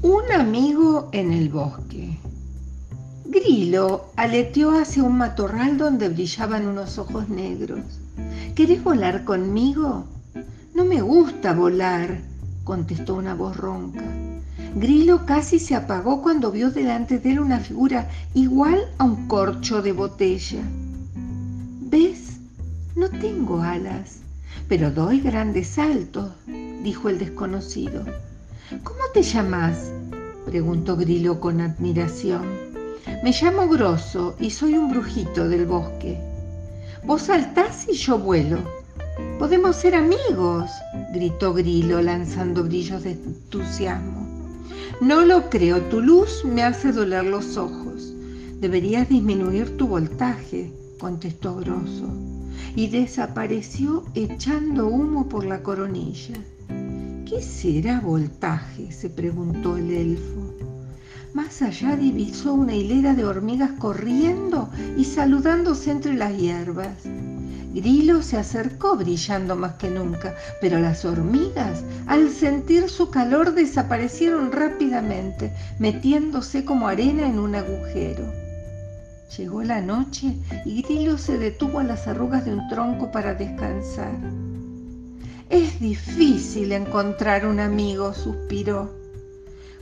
Grilo en el bosque. Grilo aleteó hacia un matorral donde brillaban unos ojos negros. ¿Querés volar conmigo? No me gusta volar, contestó una voz ronca. Grilo casi se apagó cuando vio delante de él una figura igual a un corcho de botella. ¿Ves? No tengo alas, pero doy grandes saltos, dijo el desconocido. ¿Cómo te llamas? preguntó Grilo con admiración. Me llamo Grosso y soy un brujito del bosque. Vos saltás y yo vuelo. Podemos ser amigos, gritó Grilo lanzando brillos de entusiasmo. No lo creo, tu luz me hace doler los ojos. Deberías disminuir tu voltaje, contestó Grosso, y desapareció echando humo por la coronilla. ¿Qué será voltaje? se preguntó el elfo. Más allá divisó una hilera de hormigas corriendo y saludándose entre las hierbas. Grilo se acercó brillando más que nunca, pero las hormigas, al sentir su calor, desaparecieron rápidamente, metiéndose como arena en un agujero. Llegó la noche y Grilo se detuvo a las arrugas de un tronco para descansar. Es difícil encontrar un amigo, suspiró.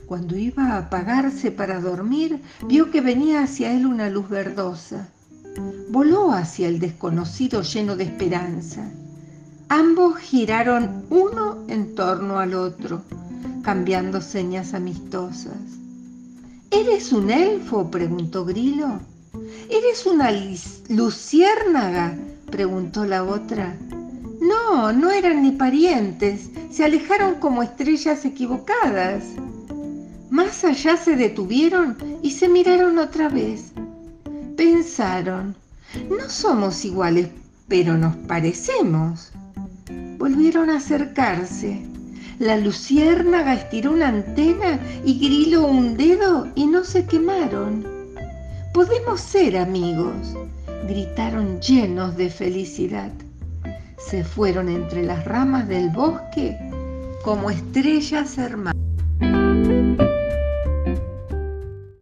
Cuando iba a apagarse para dormir, vio que venía hacia él una luz verdosa. Voló hacia el desconocido lleno de esperanza. Ambos giraron uno en torno al otro, cambiando señas amistosas. ¿Eres un elfo? preguntó Grilo. ¿Eres una luciérnaga? preguntó la otra. No, no eran ni parientes, se alejaron como estrellas equivocadas. Más allá se detuvieron y se miraron otra vez. Pensaron, no somos iguales, pero nos parecemos. Volvieron a acercarse. La luciérnaga estiró una antena y griló un dedo y no se quemaron. Podemos ser amigos, gritaron llenos de felicidad se fueron entre las ramas del bosque como estrellas hermanas.